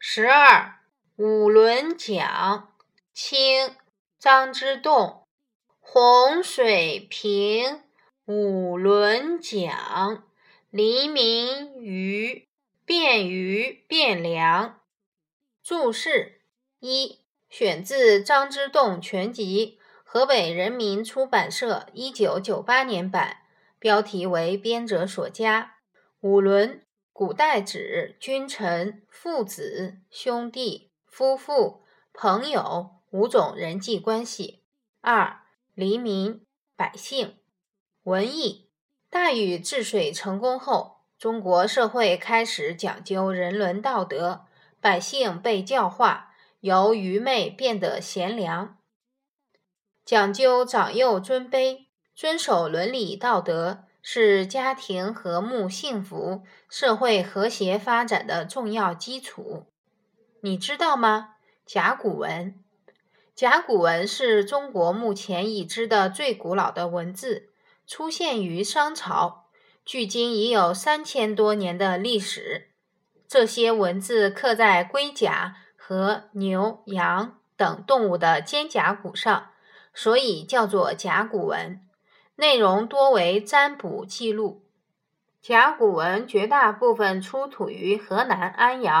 十二，五轮奖，清，张之洞。洪水平，五轮奖，黎明于，便于汴梁。注释一，选自《张之洞全集》，河北人民出版社一九九八年版，标题为编者所加。五轮。古代指君臣、父子、兄弟、夫妇、朋友五种人际关系。二、黎民、百姓。文艺。大禹治水成功后，中国社会开始讲究人伦道德，百姓被教化，由愚昧变得贤良，讲究长幼尊卑，遵守伦理道德。是家庭和睦幸福、社会和谐发展的重要基础。你知道吗？甲骨文，甲骨文是中国目前已知的最古老的文字，出现于商朝，距今已有三千多年的历史。这些文字刻在龟甲和牛、羊等动物的肩胛骨上，所以叫做甲骨文。内容多为占卜记录，甲骨文绝大部分出土于河南安阳。